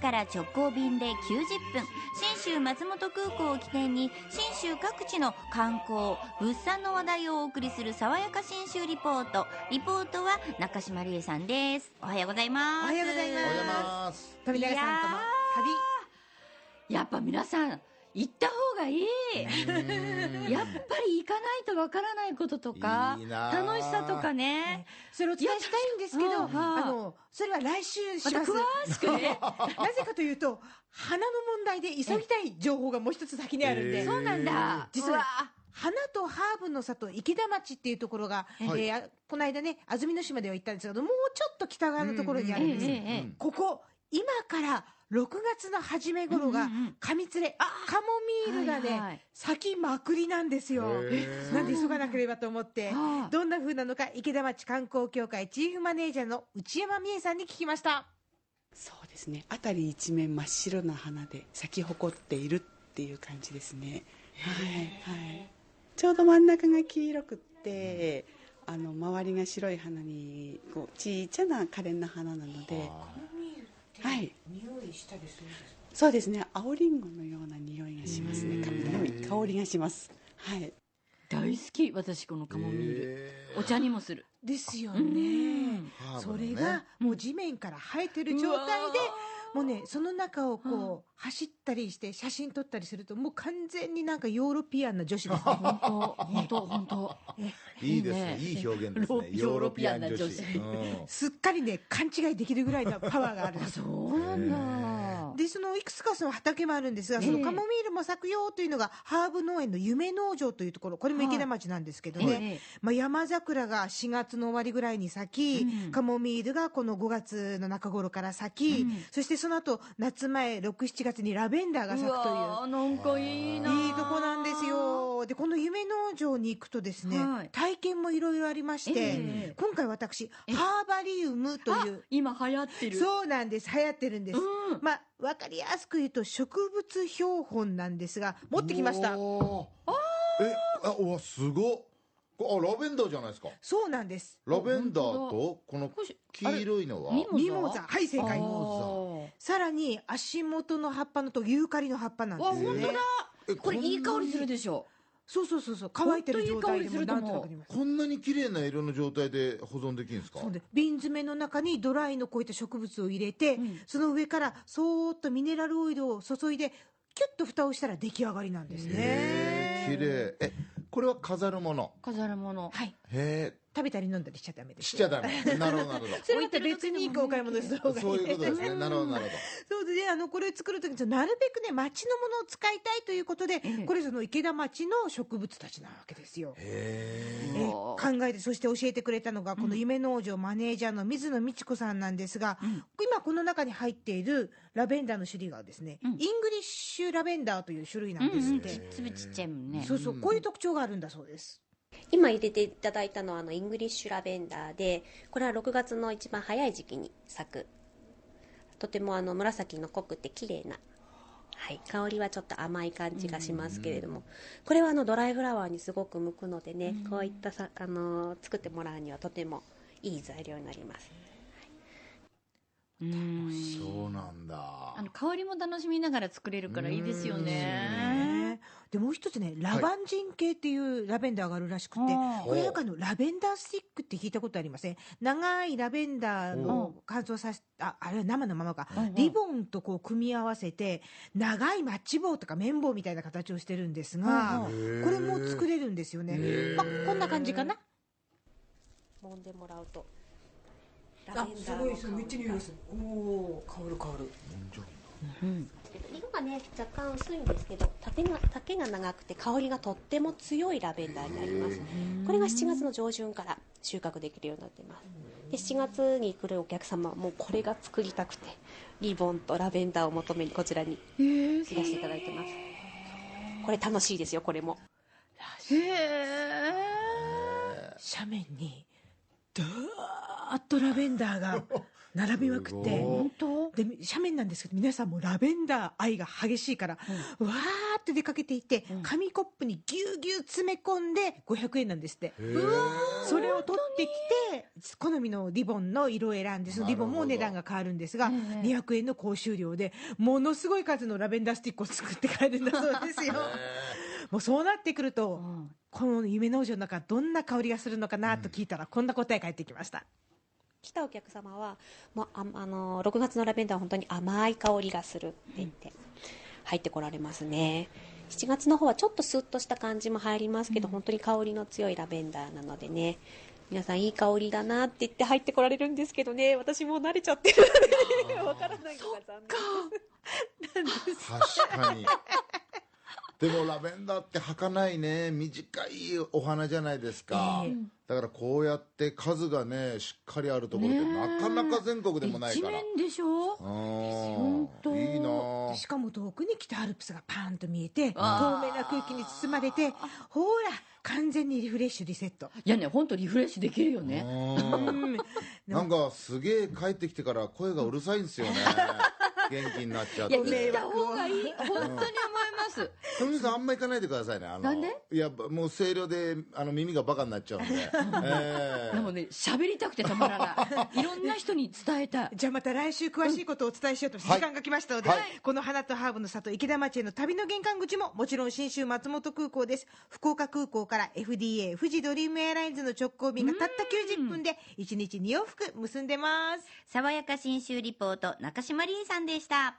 岡から直行便で90分。信州松本空港を起点に信州各地の観光物産の話題をお送りする爽やか信州リポート。リポートは中島理恵さんです。おはようございます。おはようございおはようございまますす富永さんとのやっぱ皆さん行った方がいい。やっぱり行かないとわからないこととか楽しさとかね。旅それをお伝えしたいんですけどあのそれは来週しま詳しくね。なぜかというと花の問題で急ぎたい情報がもう一つ先にあるんで、えーそうなんだ。実は花とハーブの里池田町っていうところが、はい。えーあこの間ね安曇野市までは行ったんですけどもうちょっと北側のところにあるんですここ今から6月の初め頃がうんうんうん。上連れカモミールがね、はいはい。咲きまくりなんですよ。なんで急がなければと思って。はあどんな風なのか池田町観光協会チーフマネージャーの内山美恵さんに聞きました。そうですね。辺り一面真っ白な花で咲き誇っているっていう感じですね。はいはい。ちょうど真ん中が黄色くってあの周りが白い花にこうちいちゃな可憐な花なのではい。匂いしたりするんですか？そうですね。青りんごのような匂いがしますね。香りがします。はい。大好き。私このカモミール。へお茶にもする。ですよね。それがもう地面から生えてる状態でもうねその中をこう走ったりして写真撮ったりするともう完全になんかヨーロピアンな女子ですね。本当本当本当。いいですね。いいねいい表現ですね。ヨーロピアンな女子。うん。すっかりね勘違いできるぐらいのパワーがある。んですそうなんだでそのいくつかその畑もあるんですが、そのええカモミールも咲くよというのがハーブ農園の夢農場というところこれも池田町なんですけどね、ええ。まあ、山桜が4月の終わりぐらいに咲き、うん。カモミールがこの5月の中頃から咲き、うん。そしてその後夏前67月にラベンダーが咲くという。うなんかいいないいとこなんですよ。でこの夢農場に行くとですね、はい。体験もいろいろありまして、ええ。今回私えハーバリウムという今流行ってる。そうなんです。流行ってるんです、うんまあ分かりやすく言うと植物標本なんですが持ってきました。おー。えあうわすごっ。こあラベンダーじゃないですか。そうなんです。ラベンダーとこの黄色いのは？ミモザ。ミモザ。はい正解。あー。さらに足元の葉っぱのとユーカリの葉っぱなんです本当だ。えこれいい香りするででしょそうそうそうそう。乾いてる状態でもなんとなくあります。こんなに綺麗な色の状態で保存できるんですか？そうで瓶詰めの中にドライのこういった植物を入れて、うん。その上からそーっとミネラルオイルを注いでキュッと蓋をしたら出来上がりなんですね。綺麗。えこれは飾るもの？飾るもの。はいへえ。食べたり飲んだりしちゃダメです。しちゃダメ。なるほどなるほ それまた別にいいお買い物する方がいいどそういうことですね。なるほどなるほそうでねあのこれ作る時になるべくね町のものを使いたいということで、ええこれその池田町の植物たちなわけですよ。ど。へえ。考えてそして教えてくれたのがこの夢農場マネージャーの水野美智子さんなんですが、うん。今この中に入っているラベンダーの種類がですね、うん。イングリッシュラベンダーという種類なうんですって、ちっちゃいもんね。そうそうこういう特徴があるんだそうです今入れていただいたのはあのイングリッシュラベンダーでこれは6月の一番早い時期に咲く。とてもあの紫の濃くて綺麗な、はい、香りはちょっと甘い感じがしますけれども。これはあのドライフラワーにすごく向くのでねこういったさあの作ってもらうにはとてもいい材料になります。うん。えそうなんだ。あの香りも楽しみながら作れるからいいですよね。ねでもう一つねラバンジン系っていうラベンダーがあるらしくて、はあこれなんかあのラベンダースティックって聞いたことありません？長いラベンダーの乾燥させああれは生のままか、うんうんリボンとこう組み合わせて長いマッチ棒とか綿棒みたいな形をしてるんですが、うんうんこれも作れるんですよね、まあ、こんな感じかな？揉んでもらうと。ラベンダーの香りがおお香る香るうん色がね若干薄いんですけど丈が丈が長くて香りがとっても強いラベンダーになります。これが7月の上旬から収穫できるようになっています。で7月に来るお客様はもうこれが作りたくてリボンとラベンダーを求めにこちらにいらしていただいてます。これ楽しいですよこれも。へえ斜面にダーッとラベンダーが並びまくって本当？で斜面なんですけど皆さんもラベンダー愛が激しいから、わーっっと出かけていて、うん。紙コップにぎゅうぎゅう詰め込んで500円なんですって。それを取ってきて好みのリボンの色を選んでそのリボンもお値段が変わるんですが、ええ。200円の講習料でものすごい数のラベンダースティックを作って帰るんだそうですよ。もうそうなってくると、うん。この夢農場の中どんな香りがするのかなと聞いたら、こんな答え返ってきました来たお客様はもうああの6月のラベンダーは本当に甘い香りがするって言って入ってこられますね。7月の方はちょっとスッとした感じも入りますけど、本当に香りの強いラベンダーなのでね。皆さんいい香りだなって言って入ってこられるんですけどね。私もう慣れちゃってるのでわからないのが残念です。確かにでもラベンダーって儚いね。短いお花じゃないですか、ええ。だからこうやって数がねしっかりあるところってなかなか全国でもない一から。面でしょ？本当。うんいいな。あしかも遠くに北アルプスがパーンと見えて透明な空気に包まれてほら完全にリフレッシュリセット。いやね本当リフレッシュできるよね。なんかすげえ帰ってきてから声がうるさいんですよね。元気になっちゃって。いや行った方がいい。本当にます。富水さんあんま行かないでくださいね。あのなんで？いやもう声量であの耳がバカになっちゃうんで、え えでもね喋りたくてたまらない。いろんな人に伝えたい。じゃあまた来週詳しいことをお伝えしようとはい時間が来ましたので、はい。この花とハーブの里池田町への旅の玄関口ももちろん信州松本空港です。福岡空港から FDA 富士ドリームエアラインズの直行便がたった90分で1日2往復結んでます。爽やか新州リポート中島凛さんでした